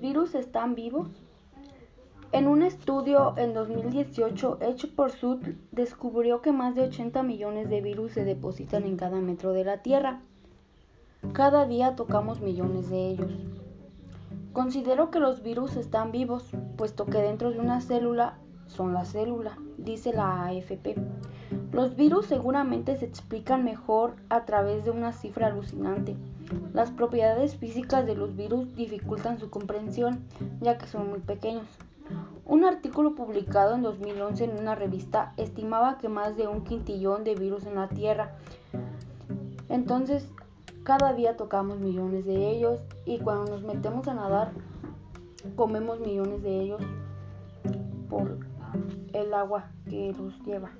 virus están vivos? En un estudio en 2018 hecho por Sud descubrió que más de 80 millones de virus se depositan en cada metro de la Tierra. Cada día tocamos millones de ellos. Considero que los virus están vivos, puesto que dentro de una célula son la célula, dice la AFP. Los virus seguramente se explican mejor a través de una cifra alucinante. Las propiedades físicas de los virus dificultan su comprensión, ya que son muy pequeños. Un artículo publicado en 2011 en una revista estimaba que más de un quintillón de virus en la Tierra. Entonces, cada día tocamos millones de ellos y cuando nos metemos a nadar, comemos millones de ellos por el agua que los lleva.